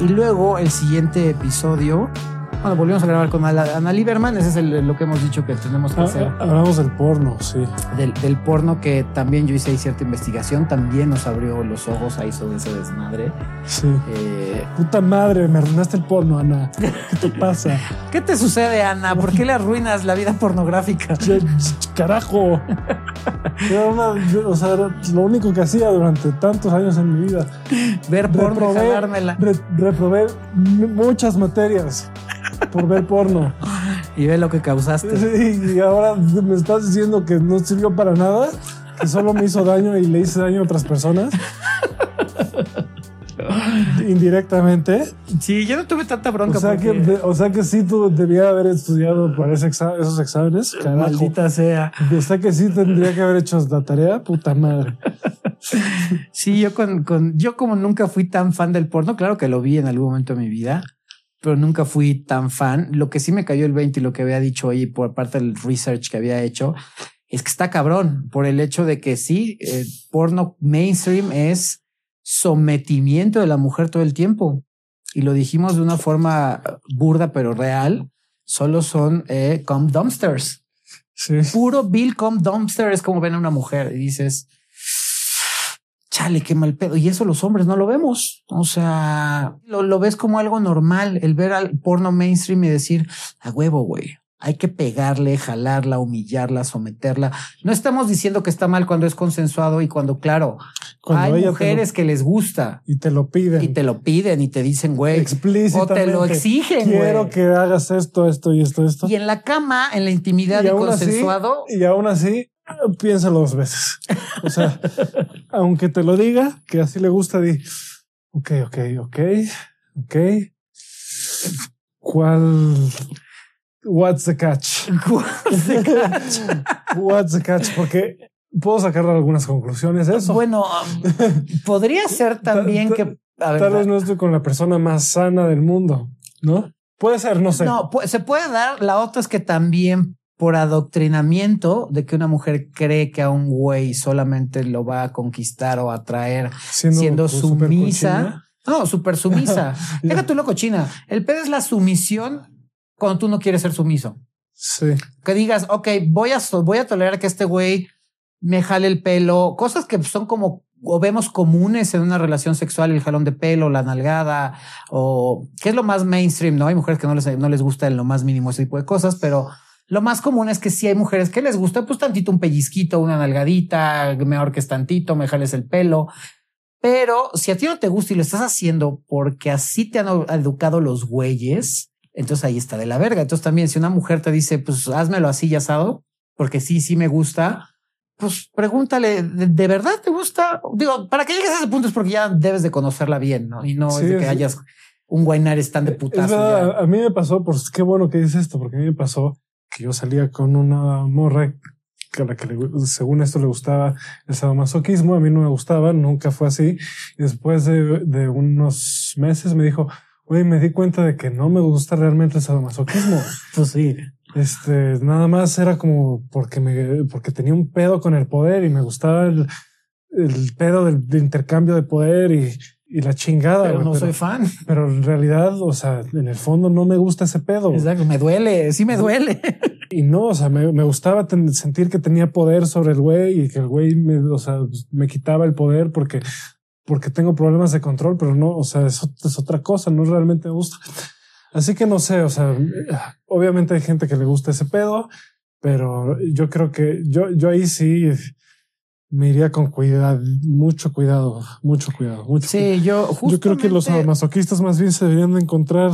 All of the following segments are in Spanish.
Y luego el siguiente episodio bueno, volvimos a grabar con Ana Lieberman, ese es lo que hemos dicho que tenemos que ah, hacer. Hablamos del porno, sí. Del, porno que también yo hice ahí cierta investigación, también nos abrió los ojos a eso de ese desmadre. Sí. Eh, Puta madre, me arruinaste el porno, Ana. ¿Qué te pasa? ¿Qué te sucede, Ana? ¿Por qué le arruinas la vida pornográfica? Carajo. o sea, lo único que hacía durante tantos años en mi vida. Ver porno, reprobé, reprobé muchas materias por ver porno. Y ve lo que causaste. Sí, y ahora me estás diciendo que no sirvió para nada, que solo me hizo daño y le hice daño a otras personas. Indirectamente. Sí, yo no tuve tanta bronca. O sea, que, o sea que sí tú debía haber estudiado para esos exámenes. Maldita sea. O sea que sí tendría que haber hecho la tarea. Puta madre. Sí, yo con, con, yo como nunca fui tan fan del porno, claro que lo vi en algún momento de mi vida pero nunca fui tan fan. Lo que sí me cayó el 20 y lo que había dicho ahí por parte del research que había hecho es que está cabrón por el hecho de que sí, el porno mainstream es sometimiento de la mujer todo el tiempo. Y lo dijimos de una forma burda pero real. Solo son eh, com dumpsters. Puro Bill com dumpster es como ven a una mujer y dices, chale, qué mal pedo. Y eso los hombres no lo vemos. O sea, lo, ves como algo normal, el ver al porno mainstream y decir, a huevo, güey. Hay que pegarle, jalarla, humillarla, someterla. No estamos diciendo que está mal cuando es consensuado y cuando, claro, hay mujeres que les gusta. Y te lo piden. Y te lo piden y te dicen, güey. Explícitamente. O te lo exigen, Quiero que hagas esto, esto y esto, esto. Y en la cama, en la intimidad y, consensuado. y aún así, piénsalo dos veces. O sea, aunque te lo diga, que así le gusta, di, ok, ok, ok, ok. ¿Cuál? What's the catch? What's the catch? What's the catch? Porque puedo sacar algunas conclusiones de eso. Bueno, podría ser también que... tal vez no estoy con la persona más sana del mundo, ¿no? Puede ser, no sé. No, se puede dar. La otra es que también por adoctrinamiento de que una mujer cree que a un güey solamente lo va a conquistar o atraer siendo, sumisa. No, súper sumisa. Deja tú loco, China. El pedo es la sumisión cuando tú no quieres ser sumiso. Sí. Que digas, ok, voy a, voy a tolerar que este güey me jale el pelo, cosas que son como o vemos comunes en una relación sexual, el jalón de pelo, la nalgada, o qué es lo más mainstream, ¿no? Hay mujeres que no les, no les gusta en lo más mínimo ese tipo de cosas, pero lo más común es que si hay mujeres que les gusta, pues tantito un pellizquito, una nalgadita, mejor que es tantito, me jales el pelo. Pero si a ti no te gusta y lo estás haciendo porque así te han educado los güeyes, entonces ahí está de la verga. Entonces también si una mujer te dice, pues házmelo así ya asado, porque sí, sí me gusta, pues pregúntale, ¿de, verdad te gusta? Digo, para que llegues a ese punto es porque ya debes de conocerla bien, ¿no? Y no es de que hayas un guaynares tan de putazo. a mí me pasó, pues qué bueno que dices esto, porque a mí me pasó que yo salía con una morra que a la que según esto le gustaba el sadomasoquismo, a mí no me gustaba, nunca fue así. Después de, de unos meses me dijo, oye, me di cuenta de que no me gusta realmente el sadomasoquismo. pues sí. Este, nada más era como porque me, porque tenía un pedo con el poder y me gustaba el, el pedo del, intercambio de poder y, y la chingada. Pero no soy fan. Pero en realidad, o sea, en el fondo no me gusta ese pedo. Exacto, me duele, sí me duele. Y no, o sea, me, me gustaba sentir que tenía poder sobre el güey y que el güey me, o sea, me quitaba el poder porque, porque tengo problemas de control, pero no, o sea, eso es otra cosa, no realmente me gusta. Así que no sé, o sea, obviamente hay gente que le gusta ese pedo, pero yo creo que yo, yo ahí sí me iría con cuidado, mucho cuidado, mucho cuidado. Mucho sí, yo Yo creo que los masoquistas más bien se deberían de encontrar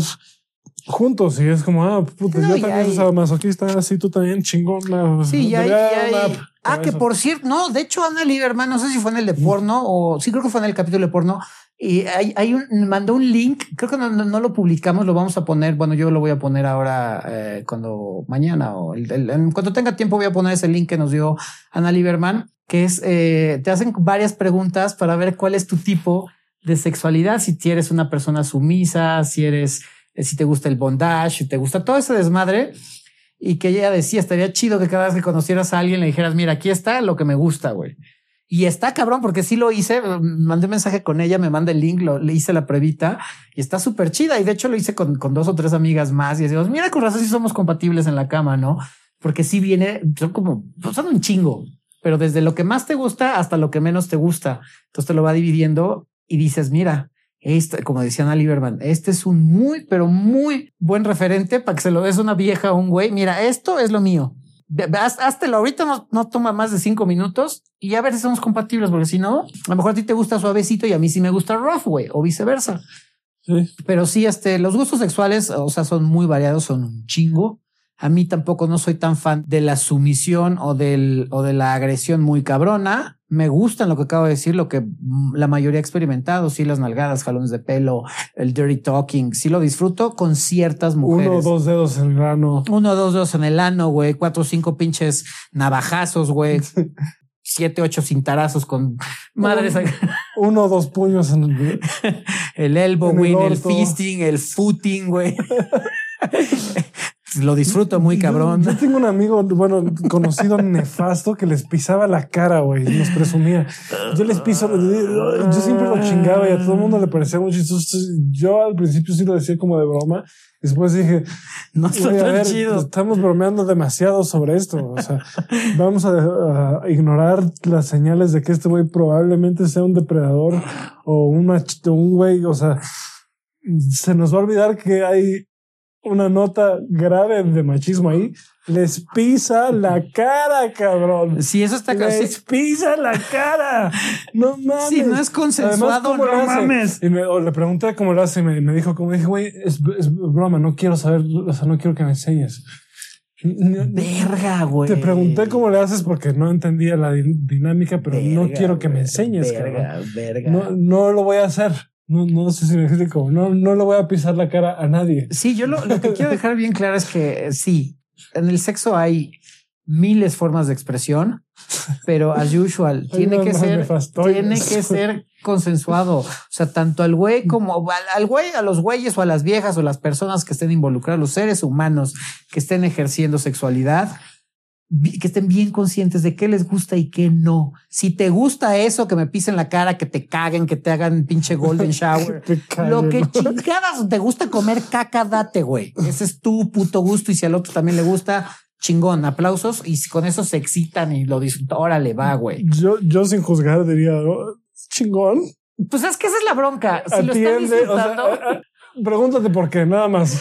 juntos y es como, ah, puta, yo también soy masoquista, así tú también chingón. Sí, ya, ya, Ah, que por cierto, no, de hecho Ana Lieberman, no sé si fue en el de porno o sí creo que fue en el capítulo de porno, y hay, hay un, mandó un link, creo que no, lo publicamos, lo vamos a poner, bueno, yo lo voy a poner ahora eh, cuando mañana o el, el, tenga tiempo voy a poner ese link que nos dio Ana Lieberman, que es, eh, te hacen varias preguntas para ver cuál es tu tipo de sexualidad, si eres una persona sumisa, si eres eh, si te gusta el bondage, si te gusta todo ese desmadre. Y que ella decía, estaría chido que cada vez que conocieras a alguien le dijeras, mira, aquí está lo que me gusta, güey. Y está cabrón porque sí lo hice, mandé mensaje con ella, me manda el link, lo, le hice la pruebita y está súper chida. Y de hecho lo hice con, con, dos o tres amigas más y decimos, mira, con razón si somos compatibles en la cama, ¿no? Porque sí viene, son como, son un chingo, pero desde lo que más te gusta hasta lo que menos te gusta. Entonces te lo va dividiendo y dices, mira, este, como decían a Lieberman, este es un muy, pero muy buen referente para que se lo des a una vieja o un güey. Mira, esto es lo mío. Háztelo ahorita, no, no, toma más de cinco minutos y a ver si somos compatibles, porque si no, a lo mejor a ti te gusta suavecito y a mí sí me gusta rough, güey, o viceversa. Sí. Pero sí, este, los gustos sexuales, o sea, son muy variados, son un chingo. A mí tampoco no soy tan fan de la sumisión o del o de la agresión muy cabrona. Me gustan lo que acabo de decir, lo que la mayoría ha experimentado, sí, las nalgadas, jalones de pelo, el dirty talking, sí lo disfruto con ciertas mujeres. Uno o dos dedos en el ano. Uno o dos dedos en el ano, güey, cuatro o cinco pinches navajazos, güey. siete, ocho cintarazos con madres. Uno o dos puños en el, el elbow, güey, el, el, fisting, el footing, güey. lo disfruto muy cabrón. Yo, tengo un amigo, bueno, conocido nefasto que les pisaba la cara, güey, nos presumía. Yo les piso, yo siempre lo chingaba y a todo el mundo le parecía muy chistoso. Yo al principio sí lo decía como de broma. Después dije, no está tan chido. Estamos bromeando demasiado sobre esto. O sea, vamos a, ignorar las señales de que este güey probablemente sea un depredador o un un güey. O sea, se nos va a olvidar que hay una nota grave de machismo ahí. Les pisa la cara, cabrón. Si eso está Les pisa la cara. No mames. Si no es consensuado, no mames. Y me, le pregunté cómo lo hace y me, dijo, como dije, güey, es, broma, no quiero saber, o sea, no quiero que me enseñes. Verga, güey. Te pregunté cómo le haces porque no entendía la dinámica, pero no quiero que me enseñes, verga, Verga. No, no lo voy a hacer. No, no sé si me explico. No, no le voy a pisar la cara a nadie. Sí, yo lo, que quiero dejar bien claro es que sí, en el sexo hay miles formas de expresión, pero as usual tiene que ser, tiene que ser consensuado. O sea, tanto al güey como al, güey, a los güeyes o a las viejas o las personas que estén involucradas, los seres humanos que estén ejerciendo sexualidad, que estén bien conscientes de qué les gusta y qué no. Si te gusta eso, que me pisen la cara, que te caguen, que te hagan pinche golden shower. lo que chingadas te gusta comer caca, date, güey. Ese es tu puto gusto. Y si al otro también le gusta, chingón, aplausos. Y si con eso se excitan y lo disfrutan, órale, va, güey. Yo, yo sin juzgar diría, oh, chingón. Pues es que esa es la bronca. Si lo están disfrutando. Eh, eh, pregúntate por qué, nada más.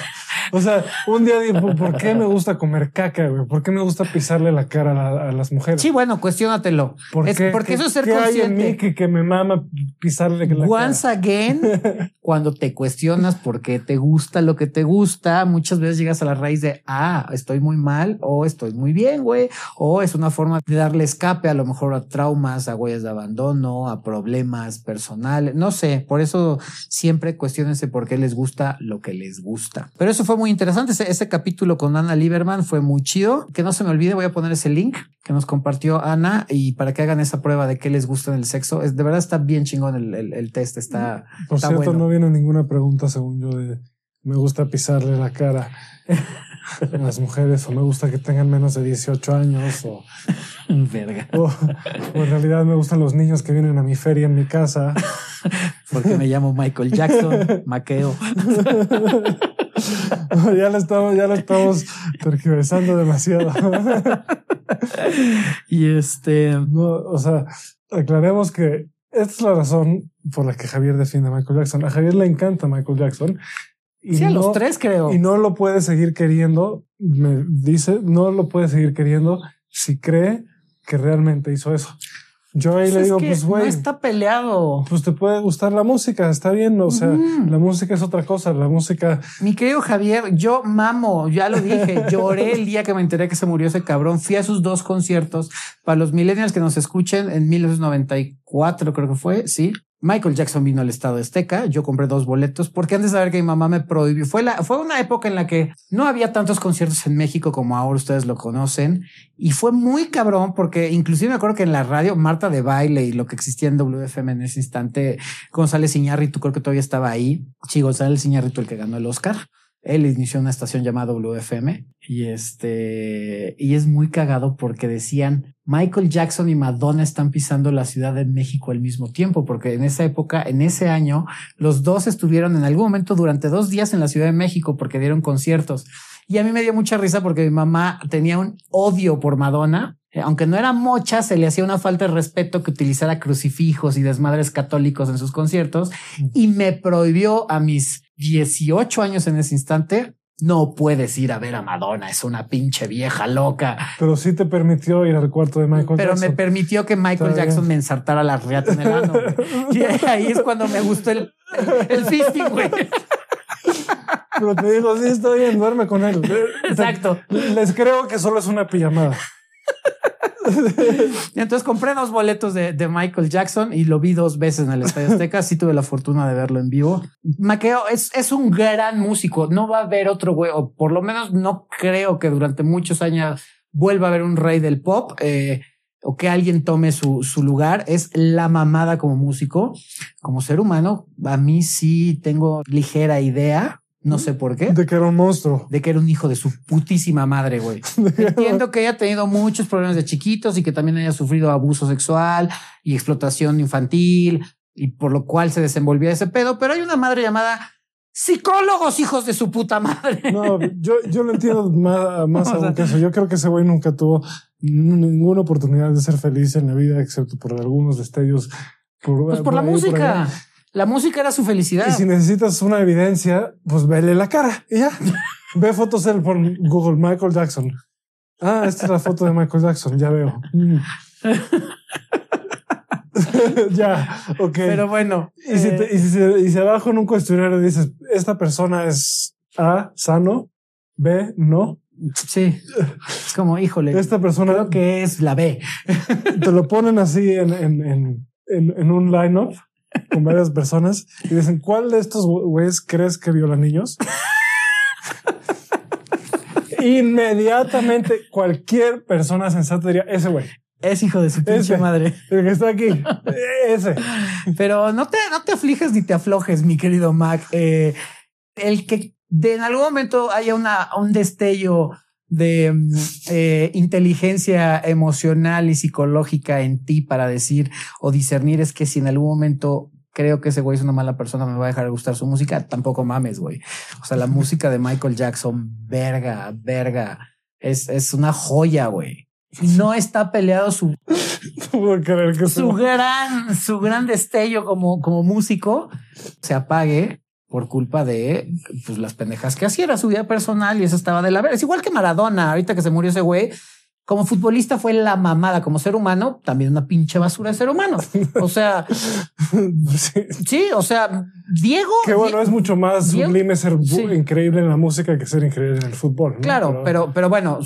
O sea, un día digo, ¿por qué me gusta comer caca, güey? ¿Por qué me gusta pisarle la cara a, las mujeres? Sí, bueno, cuestionatelo. ¿Por es, porque eso es ser ¿qué consciente. Hay en mí que, que me mama pisarle la Once again, cuando te cuestionas por qué te gusta lo que te gusta, muchas veces llegas a la raíz de, ah, estoy muy mal o estoy muy bien, güey. O es una forma de darle escape a lo mejor a traumas, a huellas de abandono, a problemas personales. No sé, por eso siempre cuestionense por qué les gusta lo que les gusta. Pero eso fue muy interesante. Ese, capítulo con Ana Lieberman fue muy chido. Que no se me olvide, voy a poner ese link que nos compartió Ana y para que hagan esa prueba de qué les gusta en el sexo. Es de verdad está bien chingón el, el, test. Está. Por cierto, no viene ninguna pregunta según yo de me gusta pisarle la cara a las mujeres o me gusta que tengan menos de 18 años o, Verga. o, en realidad me gustan los niños que vienen a mi feria en mi casa. Porque me llamo Michael Jackson, Maqueo. ya lo estamos, ya lo estamos tergiversando demasiado. y este, no, o sea, aclaremos que esta es la razón por la que Javier defiende a Michael Jackson. A Javier le encanta Michael Jackson. Y sí, a los tres creo. Y no lo puede seguir queriendo, me dice, no lo puede seguir queriendo si cree que realmente hizo eso. Yo ahí pues le digo, pues güey. No está peleado. Pues te puede gustar la música, está bien. O sea, la música es otra cosa. La música. Mi querido Javier, yo mamo, ya lo dije. lloré el día que me enteré que se murió ese cabrón. Fui a sus dos conciertos. Para los millennials que nos escuchen, en 1994 creo que fue, sí. Michael Jackson vino al estado de Azteca. Yo compré dos boletos porque antes de saber que mi mamá me prohibió, fue la, fue una época en la que no había tantos conciertos en México como ahora ustedes lo conocen. Y fue muy cabrón porque inclusive me acuerdo que en la radio Marta de baile y lo que existía en WFM en ese instante, González Iñárritu creo que todavía estaba ahí. Sí, González Iñárritu el que ganó el Oscar Él inició una estación llamada WFM y este, y es muy cagado porque decían Michael Jackson y Madonna están pisando la Ciudad de México al mismo tiempo, porque en esa época, en ese año, los dos estuvieron en algún momento durante dos días en la Ciudad de México porque dieron conciertos. Y a mí me dio mucha risa porque mi mamá tenía un odio por Madonna. Eh, Aunque no era mocha, se le hacía una falta de respeto que utilizara crucifijos y desmadres católicos en sus conciertos y me prohibió a mis 18 años en ese instante. No puedes ir a ver a Madonna, es una pinche vieja loca. Pero sí te permitió ir al cuarto de Michael Pero me Jackson. permitió que Michael Jackson me ensartara la riata en el ano. Y ahí es cuando me gustó el, el fisting, güey. Pero te digo, sí, está bien, duerme con él. Exacto. Les creo que solo es una pijamada. Entonces compré dos boletos de, de Michael Jackson y lo vi dos veces en el Estadio Azteca. Sí tuve la fortuna de verlo en vivo. Maqueo es, es un gran músico. No va a haber otro güey, o por lo menos no creo que durante muchos años vuelva a haber un rey del pop. eh, o que alguien tome su, su lugar, es la mamada como músico, como ser humano. A mí sí tengo ligera idea, no sé por qué, De que era un monstruo. de que era un hijo de su putísima madre, güey. Entiendo que haya tenido muchos problemas de chiquitos y que también haya sufrido abuso sexual y explotación infantil y por lo cual se desenvolvía ese pedo, pero hay una madre llamada psicólogos hijos de su puta madre. No, yo, yo lo entiendo más, más sea- aún que eso. Yo creo que ese güey nunca tuvo ninguna oportunidad de ser feliz en la vida, excepto por algunos destellos. Por, Pues por la ahí, música. La música era su felicidad. Y si necesitas una evidencia, pues vele la cara y ya. Ve fotos él por Google Michael Jackson. Ah, esta es la foto de Michael Jackson. Ya veo. Mm. ya, ok. Pero bueno, y, si eh, te- y si y si abajo en un cuestionario dices, esta persona es A, sano, B, no. sí, es como, híjole, Esta persona creo que es la B. te lo ponen así en, en, en, en, en un lineup con varias personas y dicen, ¿cuál de estos güeyes crees que viola niños? Inmediatamente cualquier persona sensata diría, ese güey, Es hijo de su pinche madre. el que está aquí, ese. Pero no te, no te afliges ni te aflojes, mi querido Mac. Eh, el que de en algún momento haya una, un destello de mm, eh, inteligencia emocional y psicológica en ti para decir o discernir es que si en algún momento creo que ese güey es una mala persona, me va a dejar de gustar su música, tampoco mames, güey. O sea, la música de Michael Jackson, verga, verga, es, es una joya, güey. No está peleado su No creer que su gran, su gran destello como, como músico se apague por culpa de pues, las pendejas que hacía. Era su vida personal y eso estaba de la vera. Es igual que Maradona. Ahorita que se murió ese güey, como futbolista fue la mamada. Como ser humano, también una pinche basura de ser humano. O sea, Sí. sí, o sea, Diego. Que bueno, es mucho más Diego- sublime ser Sí. increíble en la música que ser increíble en el fútbol. ¿no? Claro, pero, pero bueno,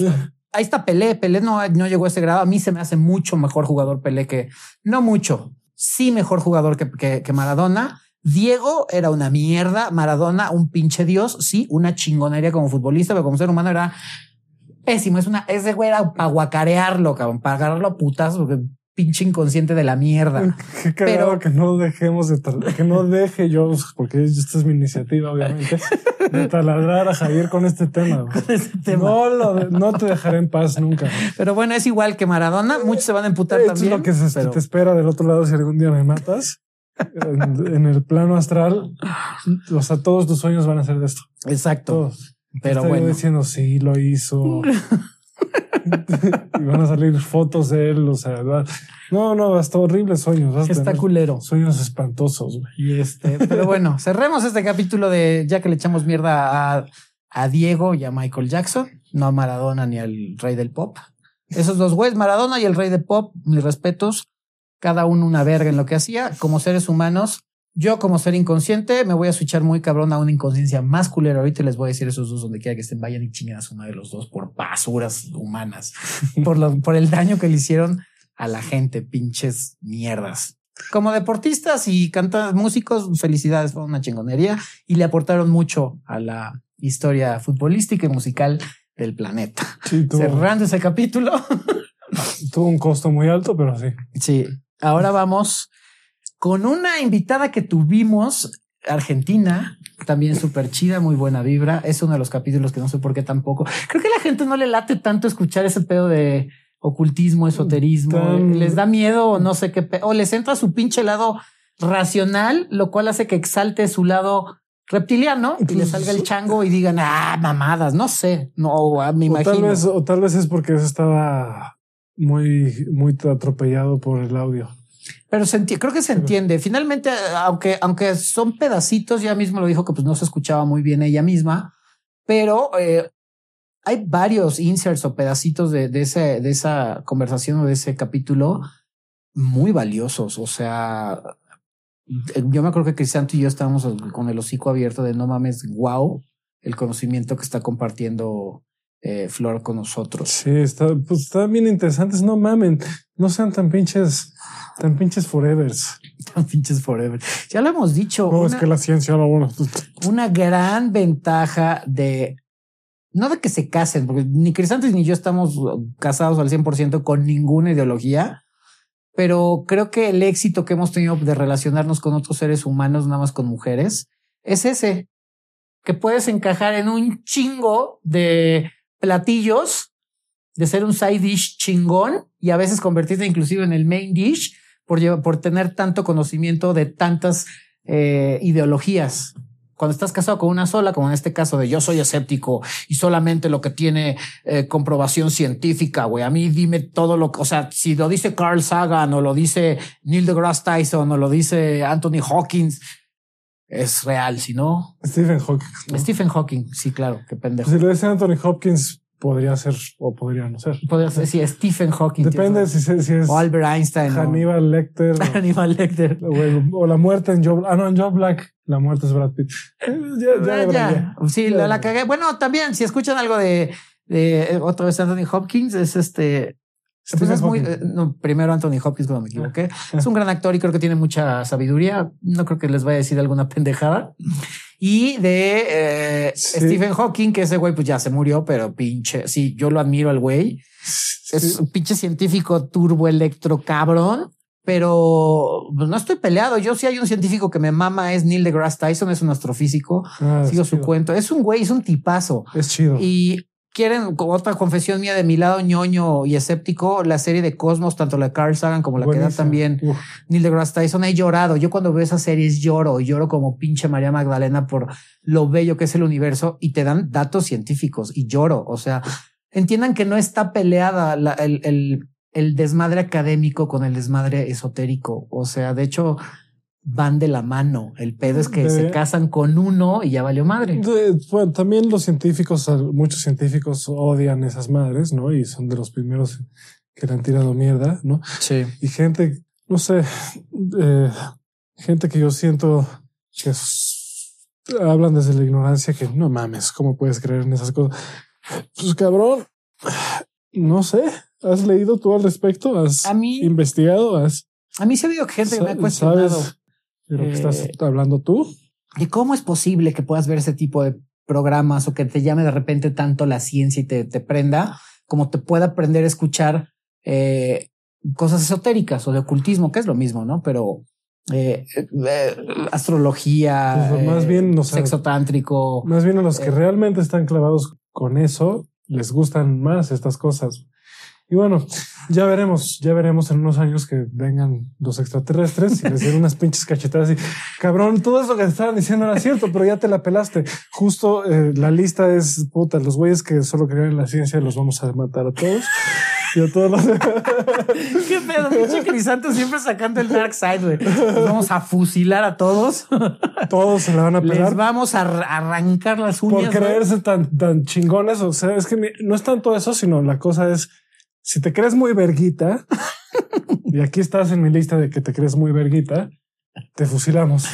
ahí está Pelé. Pelé no, no llegó a ese grado. A mí se me hace mucho mejor jugador Pelé que no mucho, sí mejor jugador que, que, que Maradona. Diego era una mierda, Maradona un pinche dios, sí, una chingonería como futbolista, pero como ser humano era pésimo. Es una, ese güey era para guacarearlo, cabrón, para agarrarlo a putas, porque pinche inconsciente de la mierda. Qué Pero- que no dejemos de que no deje yo, porque esta es mi iniciativa, obviamente, de taladrar a Javier con este tema. tema. No, lo no te dejaré en paz nunca. Pero bueno, es igual que Maradona. Muchos se van a emputar Esto también. es lo que se, pero- te espera del otro lado si algún día me matas. En, en el plano astral, o sea, todos tus sueños van a ser de esto. Exacto. Todos. Pero Estoy bueno. diciendo sí, lo hizo. y van a salir fotos de él. O sea, no, no, hasta horribles sueños. vas Está culero. Sueños espantosos. güey. Y este, pero bueno, cerremos este capítulo de ya que le echamos mierda a, a Diego y a Michael Jackson, no a Maradona ni al rey del pop. Esos dos güeyes, Maradona y el rey del pop, mis respetos, cada uno una verga en lo que hacía. Como seres humanos, yo como ser inconsciente me voy a switchar muy cabrón a una inconsciencia más culera. Ahorita les voy a decir esos dos donde quiera que estén, vayan y chinguen a su madre los dos por basuras humanas, por, lo, por el daño que le hicieron a la gente, pinches mierdas. Como deportistas y cantantes, músicos, felicidades, fue una chingonería y le aportaron mucho a la historia futbolística y musical del planeta. Sí, Cerrando ese capítulo. tuvo un costo muy alto, pero sí. Sí. Ahora vamos con una invitada que tuvimos Argentina, también súper chida, muy buena vibra. Es uno de los capítulos que no sé por qué tampoco. Creo que a la gente no le late tanto escuchar ese pedo de ocultismo, esoterismo. Tan- Les da miedo o no sé qué, o les entra su pinche lado racional, lo cual hace que exalte su lado reptiliano y le salga el chango y digan, ah, mamadas, no sé, no, ah, me O imagino. tal vez, o tal vez es porque eso estaba muy, muy atropellado por el audio. Pero se creo que se entiende. Finalmente, aunque, aunque son pedacitos, ya mismo lo dijo que pues no se escuchaba muy bien ella misma, pero eh, hay varios inserts o pedacitos de, de, ese, de esa conversación o de ese capítulo muy valiosos. O sea, eh, yo me acuerdo que Cristianto y yo estábamos con el hocico abierto de no mames, wow, el conocimiento que está compartiendo eh, Flor con nosotros. Sí, está, pues están bien interesantes. No mamen, no sean tan pinches, tan pinches forevers. Tan pinches forever. Ya lo hemos dicho. No, es que la ciencia, no, bueno, una gran ventaja de no de que se casen, porque ni Crisantes ni yo estamos casados al 100% con ninguna ideología, pero creo que el éxito que hemos tenido de relacionarnos con otros seres humanos, nada más con mujeres, es ese, que puedes encajar en un chingo de platillos, de ser un side dish chingón y a veces convertirte inclusive en el main dish por, llevar- por tener tanto conocimiento de tantas eh, ideologías. Cuando estás casado con una sola, como en este caso de yo soy escéptico y solamente lo que tiene eh, comprobación científica, güey. A mí dime todo lo que, o sea, si lo dice Carl Sagan o lo dice Neil deGrasse Tyson o lo dice Anthony Hawkins, es real. Si no, Stephen Hawking. ¿no? Stephen Hawking, sí, claro, qué pendejo. Si lo dice Anthony Hopkins, podría ser o podría no ser. Podría ser, sí, Stephen Hawking. Depende si, si es. O Albert Einstein. o- Hannibal Lecter Hannibal Lecter. o, la muerte en Joe. Ah, no, en Joe Black. La muerte es Brad Pitt. Ya, ya, ya. ya. Sí, la, la cagué. Bueno, también, si escuchan algo de, de otra vez Anthony Hopkins, es este. Pues es muy, eh, no, primero Anthony Hopkins, cuando me equivoqué. Es un gran actor y creo que tiene mucha sabiduría. No creo que les vaya a decir alguna pendejada. Y de eh, Sí. Stephen Hawking, que ese güey pues ya se murió, pero pinche, sí, yo lo admiro al güey. Es un pinche científico turbo electro cabrón, pero pues, no estoy peleado. Yo sí hay un científico que me mama, es Neil deGrasse Tyson, es un astrofísico. Ah, Sigo su chido. cuento. Es un güey, es un tipazo. Es chido. Y quieren otra confesión mía de mi lado ñoño y escéptico, la serie de Cosmos, tanto la de Carl Sagan como la que da también Uf. Neil deGrasse Tyson, he llorado. Yo cuando veo esas series lloro, lloro como pinche María Magdalena por lo bello que es el universo y te dan datos científicos y lloro. O sea, entiendan que no está peleada la- el, el, el desmadre académico con el desmadre esotérico. O sea, de hecho, van de la mano. El pedo es que De- se casan con uno y ya valió madre. De- bueno, también los científicos, muchos científicos odian esas madres, ¿no? Y son de los primeros que le han tirado mierda, ¿no? Sí. Y gente, no sé, eh, gente que yo siento que es- hablan desde la ignorancia que no mames, ¿cómo puedes creer en esas cosas? Pues cabrón, no sé, ¿has leído tú al respecto? ¿Has A mí- investigado? ¿Has, A mí se ha habido gente que me ha cuestionado. ¿Sabes de lo que estás Eh, hablando tú? ¿Y cómo es posible que puedas ver ese tipo de programas o que te llame de repente tanto la ciencia y te, te prenda como te pueda aprender a escuchar eh, cosas esotéricas o de ocultismo, que es lo mismo, ¿no? Pero eh, eh, astrología, Pues, más bien, o sea, sexo tántrico. Más bien a los que realmente están clavados con eso, les gustan más estas cosas. Y bueno, ya veremos, ya veremos en unos años que vengan los extraterrestres y les den unas pinches cachetadas y cabrón, todo eso que te estaban diciendo era cierto, pero ya te la pelaste. Justo eh, la lista es puta, los güeyes que solo creen en la ciencia los vamos a matar a todos. Y a todos los... ¿Qué pedo? Pinche Crisanto siempre sacando el dark side, güey. Vamos a fusilar a todos. todos se la van a Les pelar. vamos a ar- arrancar las uñas. por creerse tan, tan chingones. O sea, es que no es tanto eso, sino la cosa es si te crees muy verguita y aquí estás en mi lista de que te crees muy verguita, te fusilamos.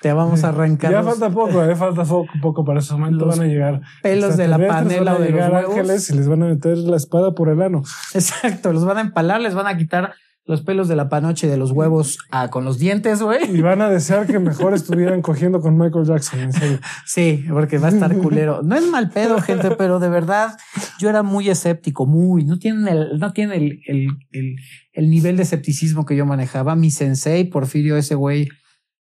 Te vamos a arrancar Ya los falta poco, eh, falta poco, poco para ese momento. Los Van a llegar pelos de la panela van o de los llegar ángeles y les van a meter la espada por el ano. Exacto, los van a empalar, les van a quitar los pelos de la panoche de los huevos ah, con los dientes, güey. Y van a desear que mejor estuvieran cogiendo con Michael Jackson. En serio. Sí, porque va a estar culero. No es mal pedo, gente, pero de verdad yo era muy escéptico, muy. No tienen el, no tienen el, el, el, el nivel de escepticismo que yo manejaba. Mi sensei, Porfirio, ese güey,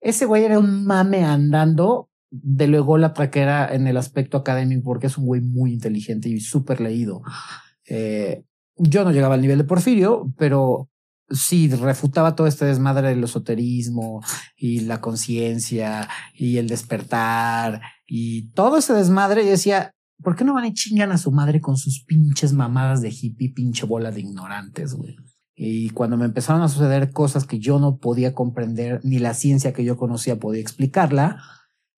ese güey era un mame andando de luego la traquera en el aspecto académico, porque es un güey muy inteligente y súper leído. Eh, yo no llegaba al nivel de Porfirio, pero sí refutaba todo este desmadre del esoterismo y la conciencia y el despertar y todo ese desmadre. Y decía, ¿por qué no van y chingan a su madre con sus pinches mamadas de hippie, pinche bola de ignorantes, güey? Y cuando me empezaron a suceder cosas que yo no podía comprender, ni la ciencia que yo conocía podía explicarla,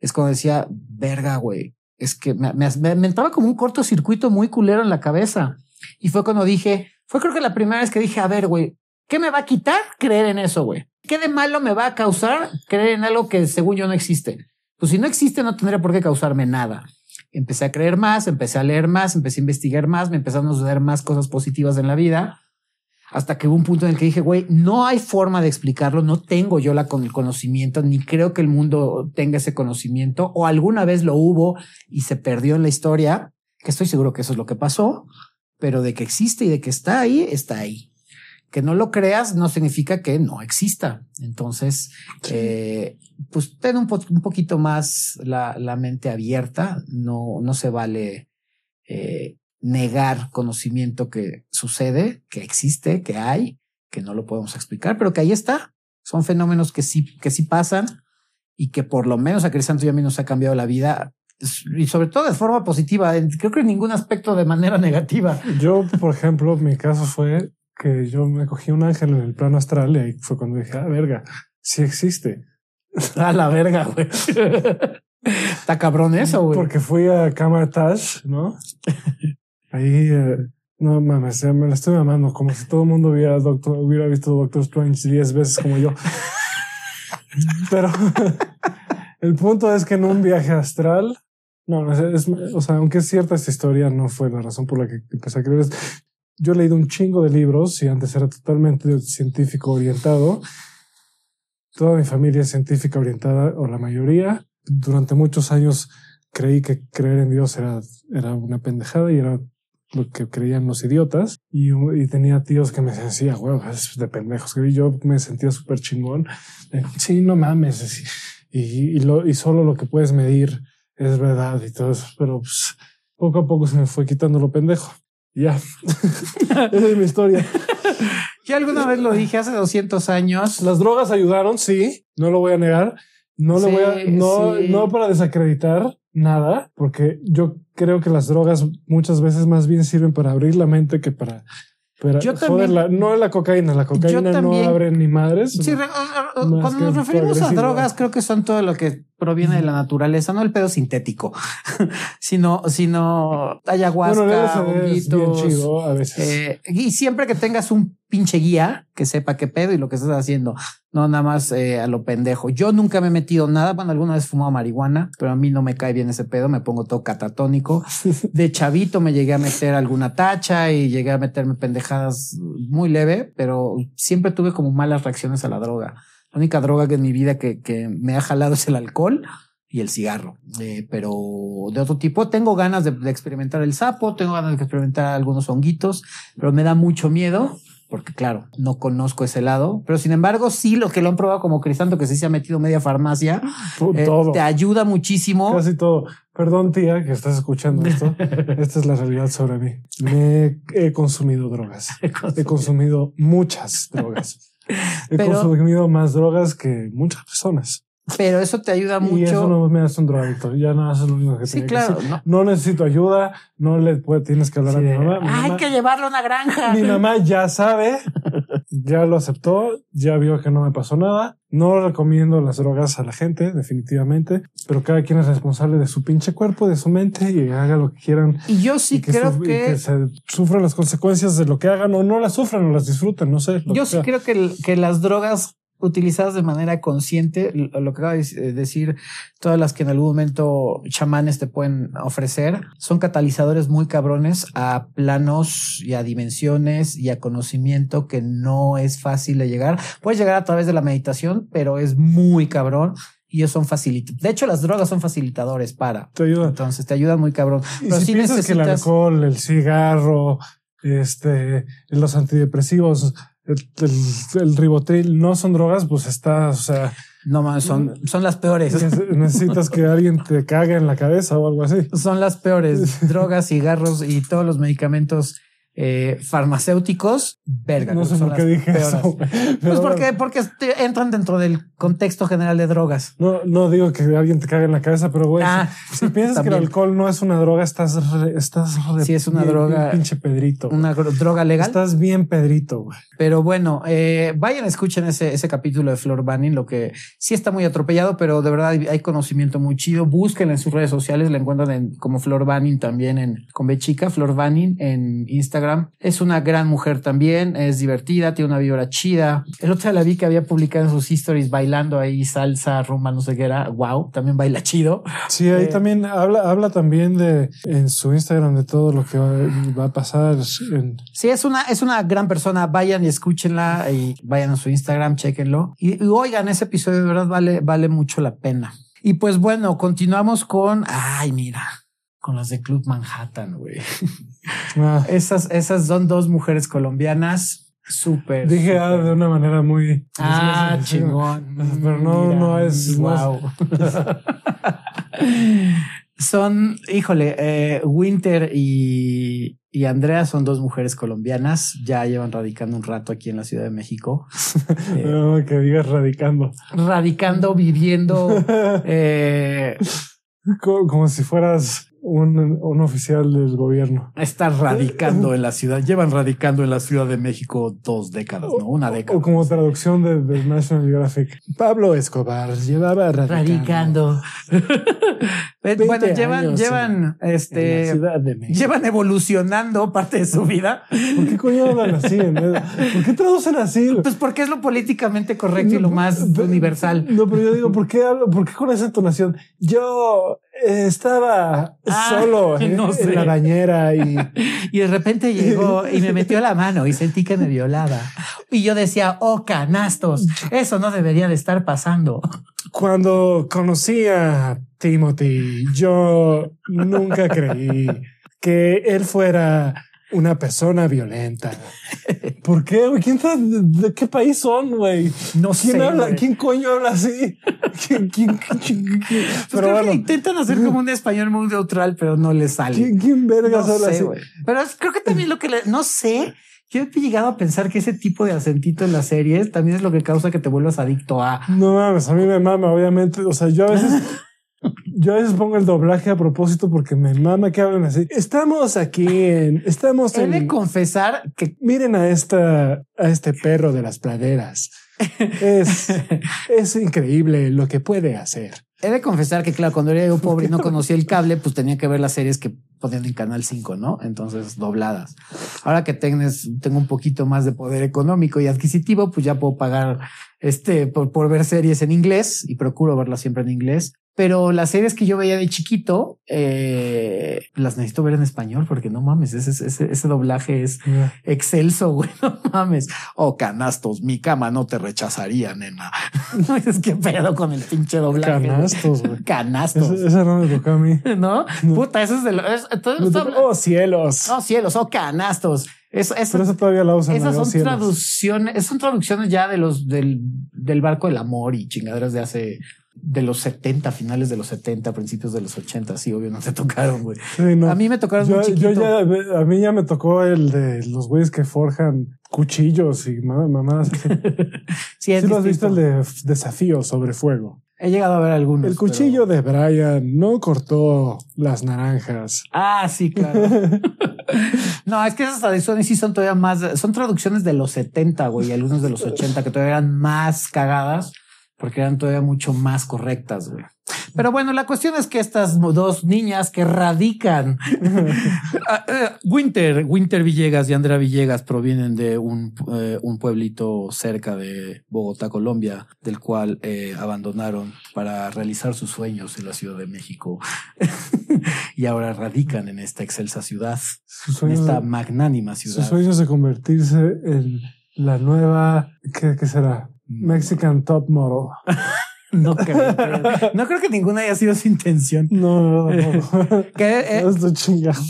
es cuando decía, verga, güey, es que me, me, entraba como un cortocircuito muy culero en la cabeza. Y fue cuando dije, fue creo que la primera vez que dije, a ver, güey, ¿qué me va a quitar creer en eso, güey? ¿Qué de malo me va a causar creer en algo que según yo no existe? Pues si no existe, no tendría por qué causarme nada. Empecé a creer más, empecé a leer más, empecé a investigar más, me empezaron a suceder más cosas positivas en la vida hasta que hubo un punto en el que dije, güey, no hay forma de explicarlo, no tengo yo la con el conocimiento, ni creo que el mundo tenga ese conocimiento, o alguna vez lo hubo y se perdió en la historia, que estoy seguro que eso es lo que pasó, pero de que existe y de que está ahí, está ahí. Que no lo creas no significa que no exista. Entonces, eh, pues ten un, un poquito más la, la, mente abierta, no, no se vale eh, negar conocimiento que sucede, que existe, que hay, que no lo podemos explicar, pero que ahí está. Son fenómenos que sí, que sí pasan y que por lo menos a Crisanto y a mí nos ha cambiado la vida y sobre todo de forma positiva. Creo que en ningún aspecto de manera negativa. Yo, por ejemplo, mi caso fue que yo me cogí un ángel en el plano astral y ahí fue cuando dije, ah, verga, sí existe. A la verga, güey. Está cabrón eso, güey. Porque fui a Tash, ¿no? Ahí, eh, no mames, me la estoy mamando, como si todo el mundo hubiera, doctor, hubiera visto Doctor Strange diez veces como yo. Pero el punto es que en un viaje astral, no, es, o sea, aunque es cierta esta historia, no fue la razón por la que empecé a creer. Yo he leído un chingo de libros y antes era totalmente científico orientado. Toda mi familia es científica orientada, o la mayoría. Durante muchos años creí que creer en Dios era, era una pendejada y era lo que creían los idiotas y, y tenía tíos que me decían, güey, es de pendejos. Y yo me sentía súper chingón. Sí, no mames. Y, y, lo, y solo lo que puedes medir es verdad y todo eso. Pero pues, poco a poco se me fue quitando lo pendejo. Ya. Esa es mi historia. Yo alguna vez lo dije hace 200 años. Las drogas ayudaron, sí, no lo voy a negar. No lo voy a, no, no para desacreditar nada, porque yo creo que las drogas muchas veces más bien sirven para abrir la mente que para pero yo también, no la cocaína, la cocaína no abre ni madres. Sí, cuando nos referimos a drogas, creo que son todo lo que proviene de la naturaleza, no el pedo sintético, sino, sino ayahuasca, bueno, a veces. Eh, y siempre que tengas un pinche guía que sepa qué pedo y lo que estás haciendo, no nada más eh, a lo pendejo. Yo nunca me he metido nada, bueno, alguna vez fumado marihuana, pero a mí no me cae bien ese pedo, me pongo todo catatónico. De chavito me llegué a meter alguna tacha y llegué a meterme pendejadas muy leve, pero siempre tuve como malas reacciones a la droga. La única droga que en mi vida que, que me ha jalado es el alcohol y el cigarro. Eh, pero de otro tipo, tengo ganas de, de, experimentar el sapo, tengo ganas de experimentar algunos honguitos, pero me da mucho miedo porque claro, no conozco ese lado, pero sin embargo, sí, lo que lo han probado como Crisanto, que sí se ha metido media farmacia, eh, te ayuda muchísimo. Casi todo. Perdón, tía, que estás escuchando esto. Esta es la realidad sobre mí. Me he consumido drogas. he consumido muchas drogas. He consumido más drogas que muchas personas. Pero eso te ayuda mucho. Y eso no me hace un drogadicto. Ya no es lo único que Sí, claro. No. necesito ayuda. No le puede, tienes que hablar a mi mamá. Hay que llevarlo a una granja. Mi mamá ya sabe. ya lo aceptó. Ya vio que no me pasó nada. No recomiendo las drogas a la gente, definitivamente, pero cada quien es responsable de su pinche cuerpo, de su mente y haga lo que quieran. Y yo sí creo que, que se sufran las consecuencias de lo que hagan o no las sufran o las disfruten, no sé. Yo sí creo que, que las drogas utilizadas de manera consciente, lo que acaba de decir, todas las que en algún momento chamanes te pueden ofrecer, son catalizadores muy cabrones a planos y a dimensiones y a conocimiento que no es fácil de llegar. Puedes llegar a través de la meditación, pero es muy cabrón y ellos son facilitadores. De hecho, las drogas son facilitadores para. Te ayudan. Entonces te ayudan muy cabrón. Pero si, piensas que el alcohol, el cigarro, este, los antidepresivos, el, el, ribotril no son drogas, pues está, o sea. No mames, son, son las peores. Necesitas que alguien te cague en la cabeza o algo así. Son las peores. Drogas, cigarros y todos los medicamentos eh, farmacéuticos, verga. No sé por qué dije eso. Pues porque, porque entran dentro del contexto general de drogas. No, no digo que alguien te cague en la cabeza, pero güey, ah, si, piensas que el alcohol no es una droga, estás, estás sí es una droga, pinche Pedrito. Una droga legal. Estás bien Pedrito. Güey. Pero bueno, eh, vayan, escuchen ese, ese capítulo de Flor Banning, lo que sí está muy atropellado, pero de verdad hay conocimiento muy chido. Búsquenla en sus redes sociales, la encuentran en, como Flor Banning también en con B chica, Flor Banning en Instagram es una gran mujer también, es divertida, tiene una vibra chida. El otro día la vi que había publicado en sus stories bailando ahí salsa, rumba, no sé qué era. Wow, también baila chido. Sí, ahí eh, también habla, habla también de en su Instagram de todo lo que va, a pasar. Sí, es una, es una gran persona. Vayan y escúchenla y vayan a su Instagram, chequenlo y, oigan, ese episodio de verdad vale, vale mucho la pena. Y pues bueno, continuamos con, ay, mira, con las de Club Manhattan, güey. Ah. Esas, esas son dos mujeres colombianas súper. Dije ah, de una manera muy. Ah, chingón. Pero no, no es. Wow. son, híjole, eh, Winter y, y Andrea son dos mujeres colombianas. Ya llevan radicando un rato aquí en la Ciudad de México. no, que digas radicando. Radicando, viviendo. eh, como, si fueras un, un, oficial del gobierno. Está radicando en la ciudad. Llevan radicando en la Ciudad de México dos décadas, ¿no? Una década. O como traducción de, National Geographic. Pablo Escobar llevaba radicando. bueno, llevan, llevan, este, llevan evolucionando parte de su vida. ¿Por qué coño hablan así? ¿Por qué traducen así? Pues porque es lo políticamente correcto y lo más universal. No, pero yo digo, ¿por qué hablo? ¿Por qué con esa entonación? Yo estaba ah, solo en, la bañera y... y de repente llegó y me metió la mano y sentí que me violaba. Y yo decía, oh, canastos, eso no debería de estar pasando. Cuando conocí a Timothy, yo nunca creí que él fuera una persona violenta. ¿Por qué? ¿Quién ¿De qué país son, güey? No ¿Quién sé. Habla, ¿Quién coño habla así? ¿Quién, quién, pues pero bueno. intentan hacer como un español muy neutral, pero no les sale. ¿Quién, quién vergas no habla así? Pero creo que también lo que le, no sé. Yo he llegado a pensar que ese tipo de acentito en las series también es lo que causa que te vuelvas adicto a. No mames, a mí me mama, obviamente. O sea, yo a veces Yo a veces pongo el doblaje a propósito porque me mama que hablan así. Estamos aquí en, estamos He en. de confesar que miren a esta, a este perro de las praderas. Es, es increíble lo que puede hacer. He de confesar que, claro, cuando era yo pobre y no conocía el cable, pues tenía que ver las series que ponían en Canal 5, ¿no? Entonces, dobladas. Ahora que tenés, tengo un poquito más de poder económico y adquisitivo, pues ya puedo pagar este por, por ver series en inglés y procuro verlas siempre en inglés pero las series que yo veía de chiquito eh, las necesito ver en español porque no mames, ese, ese, ese doblaje es excelso, güey. No mames. O oh, canastos, mi cama no te rechazaría, nena. No es que pedo con el pinche doblaje. Canastos, güey. Canastos. Esa no me tocó a mí. ¿No? Puta, eso es de lo. oh, cielos. Oh, cielos. Oh, canastos. Eso, eso, eso todavía la usan. Esas son traducciones, son traducciones ya de los del, del barco del amor y chingaderas de hace de los 70, finales de los 70, principios de los 80. Sí, obvio, no te tocaron, güey. A mí me tocaron yo, Yo ya, a mí ya me tocó el de los güeyes que forjan cuchillos y mamadas. sí, sí lo has visto el de desafío sobre fuego. He llegado a ver algunos. El cuchillo de Brian no cortó las naranjas. Ah, sí, claro. no, es que esas traducciones sí son todavía más, son traducciones de los 70, güey, y algunos de los 80 que todavía eran más cagadas porque eran todavía mucho más correctas, güey. Pero bueno, la cuestión es que estas dos niñas que radican ah, eh, Winter, Winter Villegas y Andrea Villegas provienen de un, eh, un pueblito cerca de Bogotá, Colombia, del cual eh, abandonaron para realizar sus sueños en la Ciudad de México y ahora radican en esta excelsa ciudad, en esta magnánima ciudad. Sus sueños de convertirse en la nueva, ¿qué, qué será? Mexican Top Model. No creo, no creo que ninguna haya sido su intención. No, no, no. Que, eh,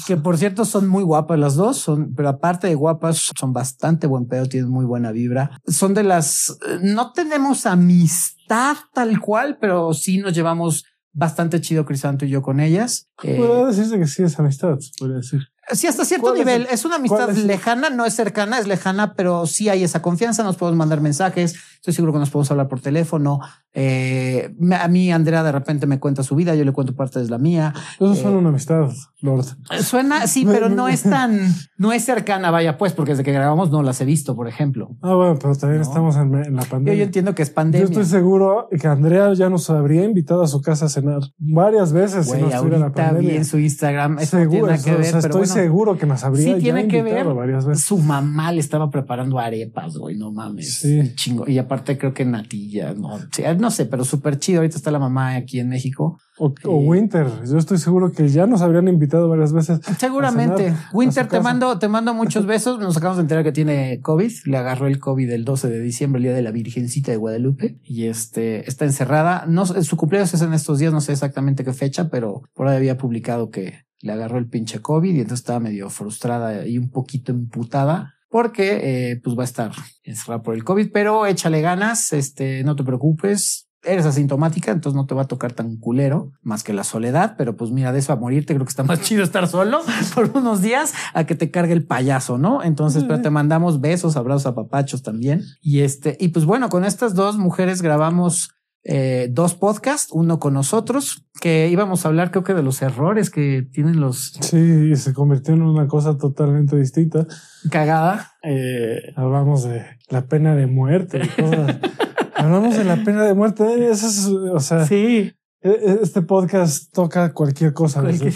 que por cierto son muy guapas las dos, son, pero aparte de guapas, son bastante buen pedo, tienen muy buena vibra. Son de las, eh, no tenemos amistad tal cual, pero sí nos llevamos bastante chido Crisanto y yo con ellas. Eh, Podría decirse que sí es amistad, podría decir. Sí, hasta cierto ¿Cuál es nivel. el- Es, una amistad es lejana, no es cercana, es lejana, pero sí hay esa confianza. Nos podemos mandar mensajes. Estoy seguro que nos podemos hablar por teléfono. Eh, a mí, Andrea, de repente me cuenta su vida, yo le cuento parte de la mía. Eso Eh, suena una amistad, Lord. Suena, sí, pero no es tan, no es cercana, vaya pues, porque desde que grabamos no las he visto, por ejemplo. Ah, bueno, pero también No. estamos en, en la Yo, pandemia. yo entiendo que es Yo pandemia. estoy seguro que Andrea ya nos habría invitado a su casa a cenar varias veces si Güey, no estuviera la vi pandemia. en su Instagram. Eso no Seguro, tiene nada que o ver, sea, pero bueno, seguro que nos habría Sí, tiene que invitado ver. varias veces. Su mamá le estaba preparando arepas, güey, no mames. Sí. Chingo. Y aparte creo que natilla, no, no sé, pero súper chido. Ahorita está la mamá aquí en México. O, o Eh, Winter. Yo estoy seguro que ya nos habrían invitado varias veces. Seguramente. cenar Winter, te casa. mando, te mando muchos besos. Nos acabamos de enterar que tiene COVID. Le agarró el COVID el 12 de diciembre, el día de la Virgencita de Guadalupe. Y este está encerrada. No, sé, su cumpleaños es en estos días, no sé exactamente qué fecha, pero por ahí había publicado que le agarró el pinche COVID y entonces estaba medio frustrada y un poquito emputada. Porque eh, pues va a estar encerrada por el COVID, pero échale ganas, este, no te preocupes, eres asintomática, entonces no te va a tocar tan culero más que la soledad, pero pues mira, de eso a morirte creo que está más chido estar solo por unos días a que te cargue el payaso, ¿no? Entonces, pero te mandamos besos, abrazos a papachos también. Y este, y pues bueno, con estas dos mujeres grabamos eh, dos podcasts, uno con nosotros, que íbamos a hablar creo que de los errores que tienen los Sí, y se convirtió en una cosa totalmente distinta. cagada. Eh, Hablamos de la pena de muerte y cosas. Hablamos de la pena de muerte. Eso es, o sea, sí, e- e- este podcast toca cualquier cosa. Desde,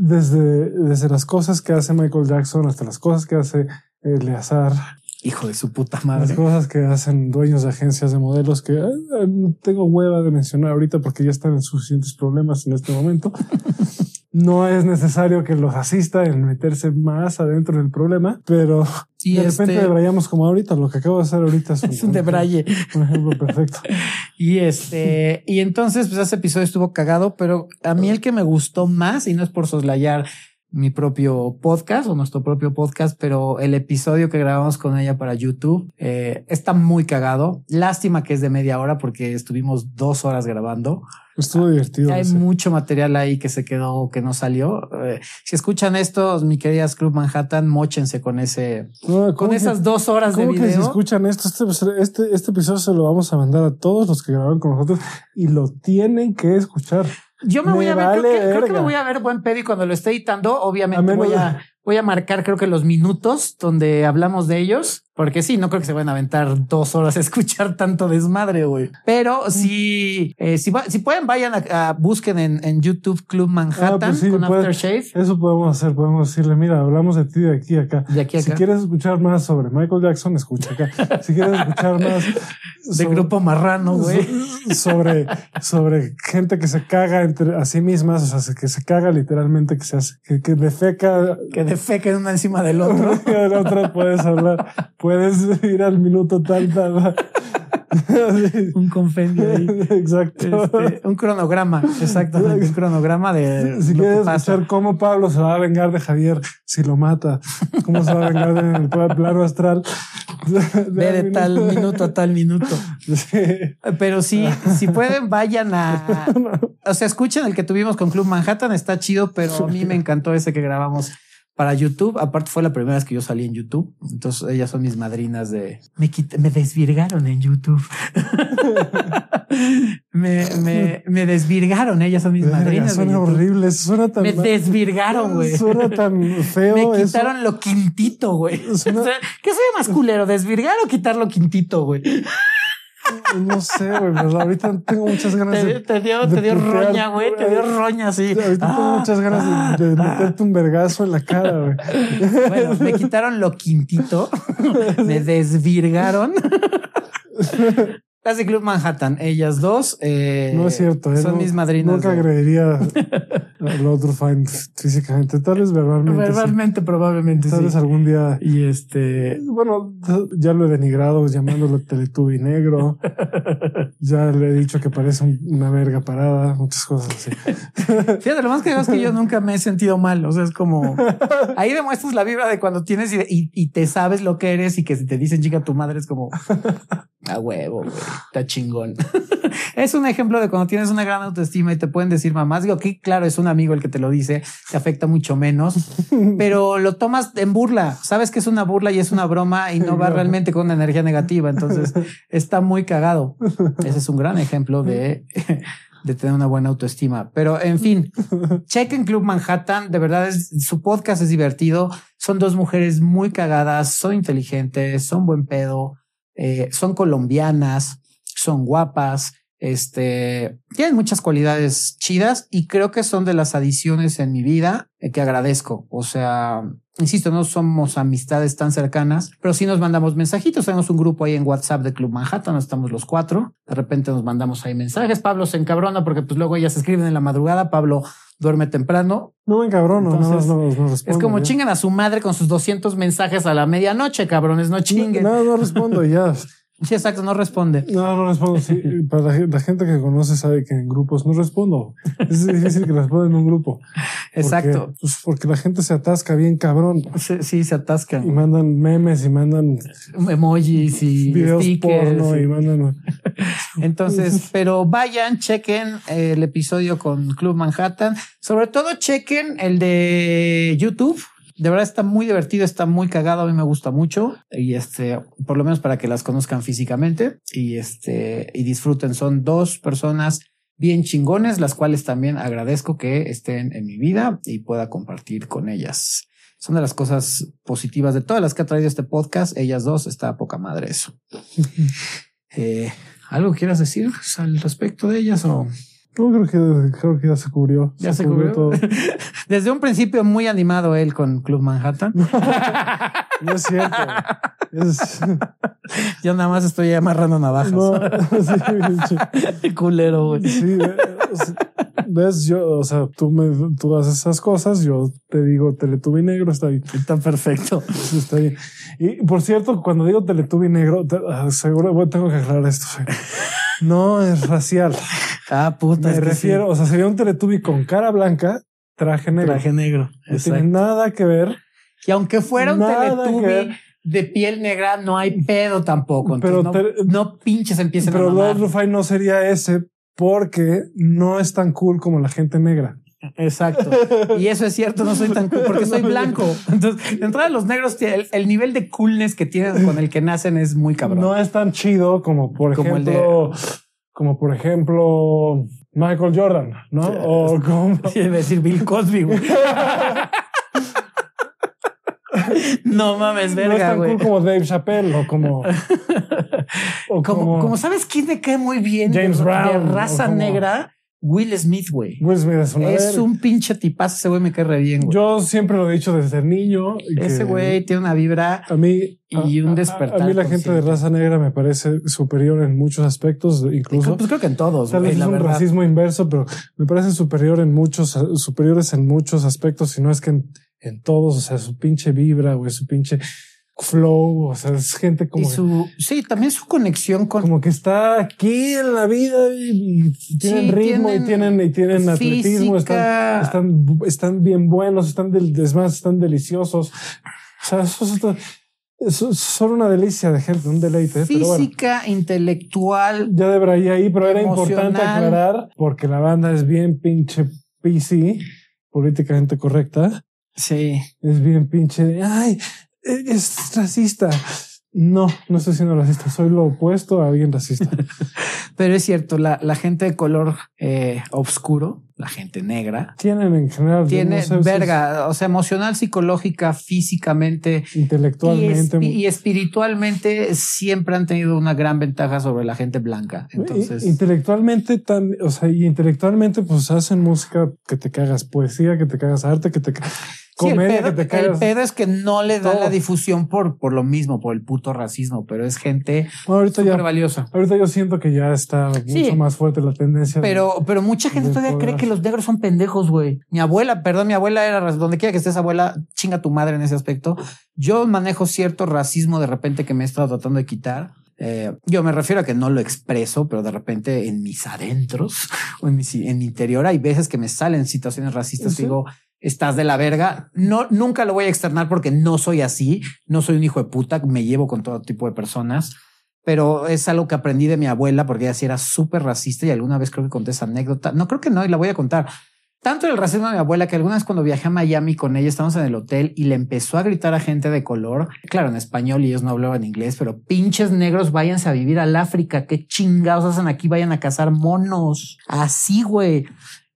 desde, desde las cosas que hace Michael Jackson hasta las cosas que hace Eleazar, hijo de su puta las madre. cosas que hacen dueños de agencias de modelos que eh, tengo hueva de mencionar ahorita porque ya están en suficientes problemas en este momento. No es necesario que los asista en meterse más adentro del problema, pero Y de repente este- debrayamos como ahorita. Lo que acabo de hacer ahorita es un, Es un debraye. un ejemplo perfecto. Y este, y entonces, pues ese episodio estuvo cagado, pero a mí el que me gustó más, y no es por soslayar mi propio podcast o nuestro propio podcast, pero el episodio que grabamos con ella para YouTube eh, está muy cagado. Lástima que es de media hora porque estuvimos dos horas grabando. Estuvo divertido. Hay ese. mucho material ahí que se quedó, que no salió. Eh, si escuchan esto, mi queridas Club Manhattan, mochense con ese, No, ¿cómo con que- esas dos horas de ¿Cómo que si video. escuchan esto? Este, este, este episodio se lo vamos a mandar a todos los que grabaron con nosotros y lo tienen que escuchar. Yo me, Me voy a ver, vale creo, que, creo que me voy a ver buen pedo y cuando lo esté editando, obviamente A voy a voy a marcar creo que los minutos donde hablamos de ellos, porque sí, no creo que se van a aventar dos horas a escuchar tanto desmadre, güey. Pero si, eh, si, va- si pueden, vayan a, a- busquen en, en YouTube Club Manhattan Ah, pues sí, con puede- Aftershave. Eso podemos hacer. Podemos decirle, mira, hablamos de ti de aquí a acá. De aquí a Si acá. quieres escuchar más sobre Michael Jackson, escucha acá. Si quieres escuchar más De sobre- grupo marrano, güey. so- sobre, sobre gente que se caga entre a sí mismas, o sea, que se caga literalmente, que se hace, que, que defeca Que defequen una encima del otro. el otro puedes hablar, puedes ir al minuto tal, tal. Un compendio ahí. Exacto. Este, un cronograma, exactamente, un cronograma de si quieres escuchar cómo Pablo se va a vengar de Javier si lo mata, cómo se va a vengar en el pla- plano astral. Ve de tal minuto a tal minuto. Sí. Pero sí, si pueden, vayan a. O sea, escuchen el que tuvimos con Club Manhattan, está chido, pero a mí me encantó ese que grabamos para YouTube. Aparte, fue la primera vez que yo salí en YouTube. Entonces, ellas son mis madrinas de. Me, quit- me desvirgaron en YouTube. me, me, me desvirgaron, ellas son mis Verga, madrinas. de suena horrible, suena tan Me desvirgaron, güey. Suena tan feo. Me eso. quitaron lo quintito, güey. Suena- ¿Qué soy más culero? ¿Desvirgar o quitar lo quintito, güey? No sé, güey, pero ahorita tengo muchas ganas Te, de. te dio, de te dio putear, roña, güey. Te dio roña, sí. Ahorita tengo Ah, muchas ganas de, de ah. meterte un vergazo en la cara, güey. Bueno, me quitaron lo quintito. me desvirgaron. Las de Club Manhattan, ellas dos. eh, No es cierto, ¿eh? Son No- mis madrinas. Nunca de- agrediría El otro fine físicamente, tal vez verbalmente. Verbalmente, probablemente. Tal vez algún día. Y este. Bueno, ya lo he denigrado llamándolo Teletubby negro. ya le he dicho que parece una verga parada, muchas cosas así. Fíjate, lo más que es que yo nunca me he sentido mal. O sea, es como ahí demuestras la vibra de cuando tienes y, y, te sabes lo que eres y que si te dicen chica tu madre es como a huevo, güey, está chingón. es un ejemplo de cuando tienes una gran autoestima y te pueden decir mamás. Digo que claro, es un amigo el que te lo dice, te afecta mucho menos, pero lo tomas en burla. Sabes que es una burla y es una broma y no va realmente con una energía negativa. Entonces está muy cagado. Ese es un gran ejemplo de de tener una buena autoestima. Pero en fin, chequen Club Manhattan. De verdad, es, su podcast es divertido. Son dos mujeres muy cagadas, son inteligentes, son buen pedo, eh, son colombianas, son guapas. Este tienen muchas cualidades chidas y creo que son de las adiciones en mi vida que agradezco. O sea, insisto, no somos amistades tan cercanas, pero sí nos mandamos mensajitos. Tenemos un grupo ahí en WhatsApp de Club Manhattan, estamos los cuatro. De repente nos mandamos ahí mensajes. Pablo se encabrona porque pues luego ellas escriben en la madrugada. Pablo duerme temprano. No me encabrono, Entonces, no, no, no, Es como chingan a su madre con sus 200 mensajes a la medianoche, cabrones, no chinguen. No, no respondo ya. Sí, exacto, no responde. No, no respondo. Sí, para la, gente que conoce sabe que en grupos no respondo. Es difícil que responda en un grupo. Exacto. pues porque la gente se atasca bien cabrón. Sí, se atascan. Y mandan memes y mandan emojis y videos porno y, mandan. Entonces, pero vayan, chequen el episodio con Club Manhattan. Sobre todo chequen el de YouTube de verdad está muy divertido, está muy cagado, a mí me gusta mucho y este, por lo menos para que las conozcan físicamente y este, y disfruten. Son dos personas bien chingones, las cuales también agradezco que estén en mi vida y pueda compartir con ellas. Son de las cosas positivas de todas las que ha traído este podcast. Ellas dos está poca madre eso. eh, ¿Algo quieras decir al respecto de ellas o? No, creo que, creo que ya se cubrió. Ya se, cubrió. todo. Desde un principio muy animado él con Club Manhattan. no es cierto. Yo nada más estoy amarrando navajas. No, sí, Culero, güey. Sí, ves, yo, o sea, tú me, tú haces esas cosas, yo te digo Teletubby negro, está bien. Está perfecto. está bien. Y por cierto, cuando digo Teletubby negro, ah, seguro bueno, tengo que aclarar esto. No es racial. Ah, puta. Me refiero, o sea, sería un Teletubby con cara blanca, traje negro. Traje negro. No tiene nada que ver. Y aunque fuera un Teletubby de piel negra, no hay pedo tampoco. Pero no, pinches empiecen pero a. Pero Rufai no sería ese porque no es tan cool como la gente negra. Exacto. Y eso es cierto, no soy tan cool porque soy blanco. Entonces, de entrada los negros, el, el, nivel de coolness que tienen con el que nacen es muy cabrón. No es tan chido como, por como ejemplo, como por ejemplo Michael Jordan, ¿no? o como decir Bill Cosby. no mames, verga, No es tan cool como Dave Chappelle o como, o como, como, sabes quién te cae muy bien James Brown de raza negra Will Smith, güey. Will Smith es, una es un pinche tipazo. Ese güey me cae re bien, güey. Yo siempre lo he dicho desde niño. Ese güey tiene una vibra a mí, y un despertar. A, mí la gente de raza negra me parece superior en muchos aspectos, incluso. Pues creo que en todos. Tal vez es un racismo inverso, pero me parece superior en muchos, superiores en muchos aspectos, si no es que en, en todos. O sea, su pinche vibra, güey, su pinche flow, o sea, es gente como... Y su, sí, también su conexión con... Como que está aquí en la vida y, tienen ritmo y tienen, y tienen atletismo, están, están, están, bien buenos, están del, es más, están deliciosos. O sea, eso, son una delicia de gente, un deleite. Física, intelectual. Ya debería ir ahí, pero era importante aclarar porque la banda es bien pinche PC, políticamente correcta. Sí. Es bien pinche. Ay, es racista. No, no estoy siendo racista, soy lo opuesto a alguien racista. Pero es cierto, la, la gente de color eh, oscuro, la gente negra, tienen en general, tiene verga, o sea, emocional, psicológica, físicamente, intelectualmente y, espiritualmente siempre han tenido una gran ventaja sobre la gente blanca. Entonces, intelectualmente, o sea, y intelectualmente, pues hacen música que te cagas, poesía, que te cagas arte, que te Sí, el, comedia pedo, que te el cagas. pedo es que no le da la difusión por, por lo mismo, por el puto racismo, pero es gente Bueno, ahorita súper ya, valiosa. ahorita yo siento que ya está Sí. mucho más fuerte la tendencia. de- Pero, pero mucha gente todavía cree que los negros son pendejos, güey. Mi abuela, perdón, mi abuela era, donde quiera que estés, abuela, chinga tu madre en ese aspecto. Yo manejo cierto racismo de repente que me he estado tratando de quitar. Eh, yo me refiero a que no lo expreso, pero de repente en mis adentros o en mi, si- en mi interior hay veces que me salen situaciones racistas. Sí. y Digo, estás de la verga. No, nunca lo voy a externar porque no soy así. No soy un hijo de puta. Me llevo con todo tipo de personas pero es algo que aprendí de mi abuela porque ella sí era súper racista y alguna vez creo que conté esa anécdota. No creo que no y la voy a contar. Tanto el racismo de mi abuela que alguna vez cuando viajé a Miami con ella, estábamos en el hotel y le empezó a gritar a gente de color, claro, en español y ellos no hablaban inglés, pero pinches negros, váyanse a vivir al África. Qué chingados hacen aquí, vayan a cazar monos. Así, güey.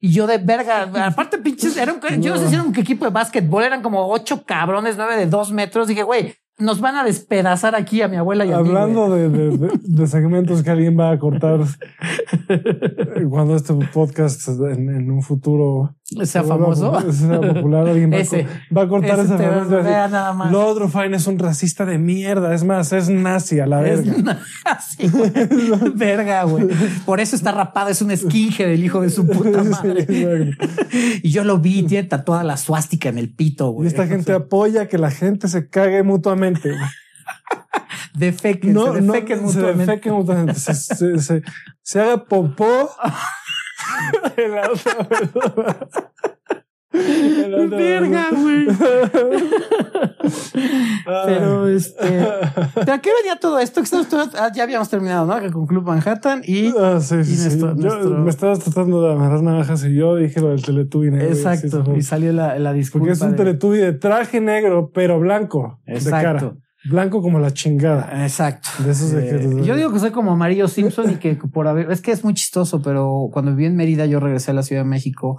Y yo de verga, aparte pinches, era un, yo no sé si era un equipo de básquetbol, eran como ocho cabrones, nueve de dos metros. Dije, güey, nos van a despedazar aquí a mi abuela y a mí. Hablando de, de- de- segmentos que alguien va a cortar cuando este podcast en, en un futuro sea famoso. sea popular, alguien va, a, Ese. co- va a cortar Ese ese te fragmento y va a vea nada más. Lodro Fine es un racista de mierda. Es más, es nazi a la Es verga. una- así, güey. Verga, güey. Por eso está rapado, es un esquinje del hijo de su puta madre. Y yo lo vi, tiene tatuada la suástica en el pito, Y güey. esta gente apoya que la gente se cague mutuamente. Güey. Defequen, No, se no, defequen se mutuamente. defequen mutuamente. Se, se, se- se haga popó. en la otra persona. Verga, güey. Pero este. ¿De a qué venía todo esto? Que ah, ya habíamos terminado, ¿no? Que con Club Manhattan y. Ah, sí, sí, y sí. nuestro- Yo nuestro- me estabas tratando de amarrar navajas y yo dije lo del Teletubby negro. Exacto. Y salió la, la disculpa. Porque es un de- Teletubby de traje negro, pero blanco. De cara. Exacto. Blanco como la chingada. Exacto. De esos de Eh, yo digo que soy como Amarillo Simpson y que por haber, es que es muy chistoso, pero cuando viví en Mérida, yo regresé a la Ciudad de México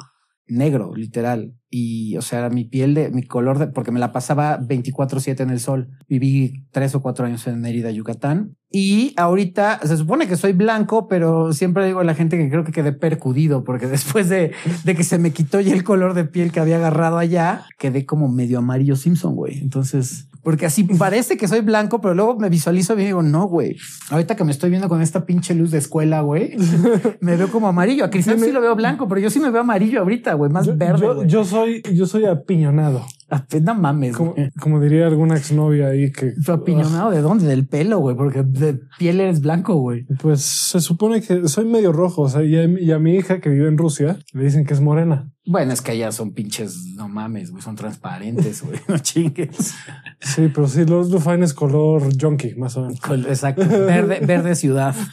negro, literal. Y, o sea, mi piel de, mi color de, porque me la pasaba 24-7 en el sol. Viví tres o cuatro años en Mérida, Yucatán. Y ahorita se supone que soy blanco, pero siempre digo a la gente que creo que quedé percudido, porque después de, de que se me quitó ya el color de piel que había agarrado allá, quedé como medio amarillo Simpson, güey. Entonces, porque así parece que soy blanco, pero luego me visualizo bien y digo, no, güey. Ahorita que me estoy viendo con esta pinche luz de escuela, güey, me veo como amarillo. A Cristian sí lo veo blanco, pero yo sí me veo amarillo ahorita, güey, más Yo, verde. yo, yo soy, yo soy apiñonado. Apenas mames, Como, como diría alguna exnovia ahí que ¿Tu apiñonado de dónde? Del pelo, güey, porque de piel eres blanco, güey. Pues se supone que soy medio rojo. O sea, y a, mi- y a mi hija que vive en Rusia le dicen que es morena. Bueno, es que allá son pinches, no mames, güey, son transparentes, güey, no chingues. Sí, pero sí, los Rufine es color junkie, más o menos. Exacto, verde, verde ciudad.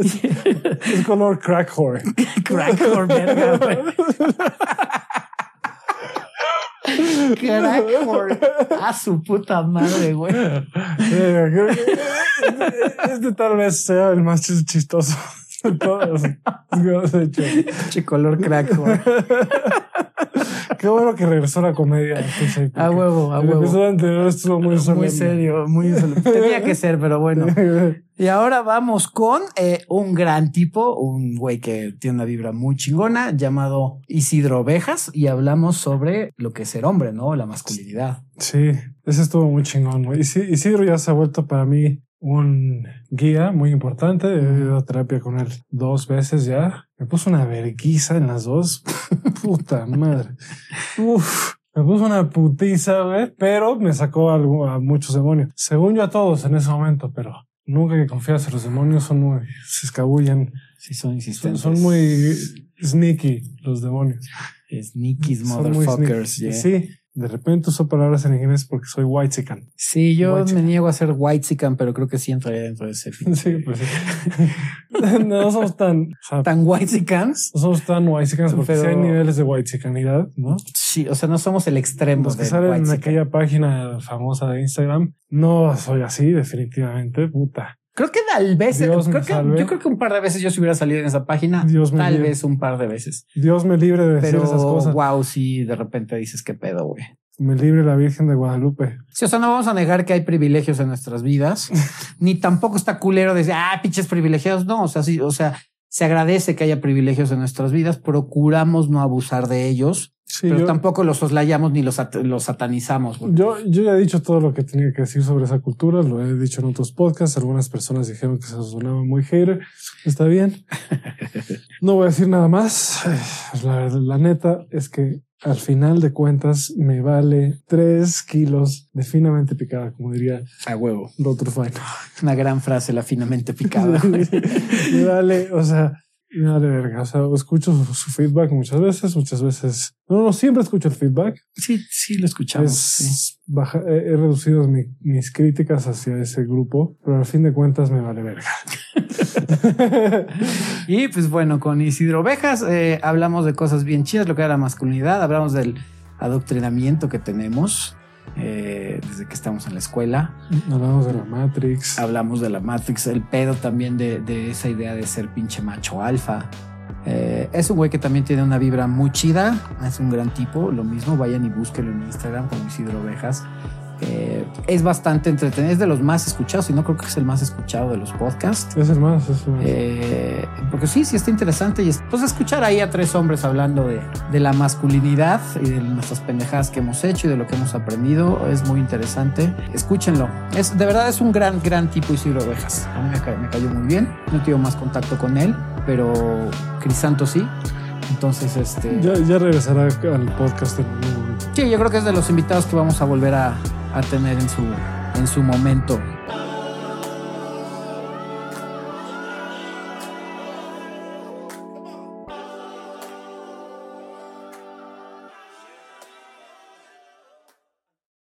Es color crack whore. Crack por verga, güey. Crack por a su puta madre, güey. Eh, Este tal vez sea el más chis- chistoso todos. Che color crack, güey. Qué bueno que regresó la comedia. A huevo, a El huevo. episodio anterior estuvo muy solemne. Muy serio, muy solemne. Tenía que ser, pero bueno. Y ahora vamos con eh, un gran tipo, un güey que tiene una vibra muy chingona llamado Isidro Ovejas y hablamos sobre lo que es ser hombre, ¿no? La masculinidad. Sí, ese estuvo muy chingón. güey. Isi- Isidro ya se ha vuelto para mí un guía muy importante. He ido a terapia con él dos veces ya. Me puso una verguiza en las dos. Puta madre. Uf. Me puso una putiza, güey, pero me sacó algo, a muchos demonios. Según yo a todos en ese momento, pero nunca que confías los demonios son muy, se escabullen. Sí, son insistentes. son muy sneaky los demonios. Muy motherfuckers. sneaky. yeah. Sí, de repente uso palabras en inglés porque soy white chican. Sí, yo White me niego a ser white chican, pero creo que sí entraría dentro de ese fin. Sí, pues sí. no somos tan, o sea, ¿Tan white chicans? no somos tan white porque Pero- sí hay niveles de white ¿no? Sí, o sea, no somos el extremo Los que salen en aquella página famosa de Instagram, no soy así, definitivamente, puta. Creo que tal vez, Dios creo que, yo creo que un par de veces yo si hubiera salido en esa página, Dios me tal libre. vez un par de veces. Dios me libre de decir Pero esas cosas. wow, sí, de repente dices qué pedo, güey. Me libre la Virgen de Guadalupe. Sí, o sea, no vamos a negar que hay privilegios en nuestras vidas, ni tampoco está culero decir, ah, pinches privilegiados. No, o sea, sí, o sea, se agradece que haya privilegios en nuestras vidas, procuramos no abusar de ellos. Pero tampoco los soslayamos ni los, los satanizamos. Yo, yo ya he dicho todo lo que tenía que decir sobre esa cultura, lo he dicho en otros podcasts. Algunas personas dijeron que se sonaba muy hater. Está bien. no voy a decir nada más. La, la neta es que al final de cuentas me vale tres kilos de finamente picada, como diría a huevo. Doctor Fine. Una gran frase, la finamente picada. me vale, o sea, de verga. O sea, escucho su, feedback muchas veces, muchas veces. No, no, siempre escucho el feedback. Sí, sí, lo escuchamos. he, reducido mis críticas hacia ese grupo, pero al fin de cuentas me vale verga. y pues bueno, con Isidro Ovejas eh, hablamos de cosas bien chidas, lo que era la masculinidad, hablamos del adoctrinamiento que tenemos eh, desde que estamos en la escuela. Hablamos de la Matrix. Hablamos de la Matrix, el pedo también de, esa idea de ser pinche macho alfa. Eh, es un güey que también tiene una vibra muy chida, es un gran tipo, lo mismo, vayan y búsquenlo en Instagram como Isidro Ovejas. Eh, es bastante entretenido, es de los más escuchados y no creo que es el más escuchado de los podcasts. Es el más, es el más. Eh, porque sí, sí está interesante y es, pues escuchar ahí a tres hombres hablando de, de, la masculinidad y de nuestras pendejadas que hemos hecho y de lo que hemos aprendido es muy interesante. Escúchenlo. Es, de verdad es un gran, gran tipo Isidro Ovejas. A mí me, me cayó muy bien. No tengo más contacto con él, pero Crisanto sí. Entonces, este. Ya, ya regresará al podcast en algún momento. Sí, yo creo que es de los invitados que vamos a volver a, a tener en su, en su momento.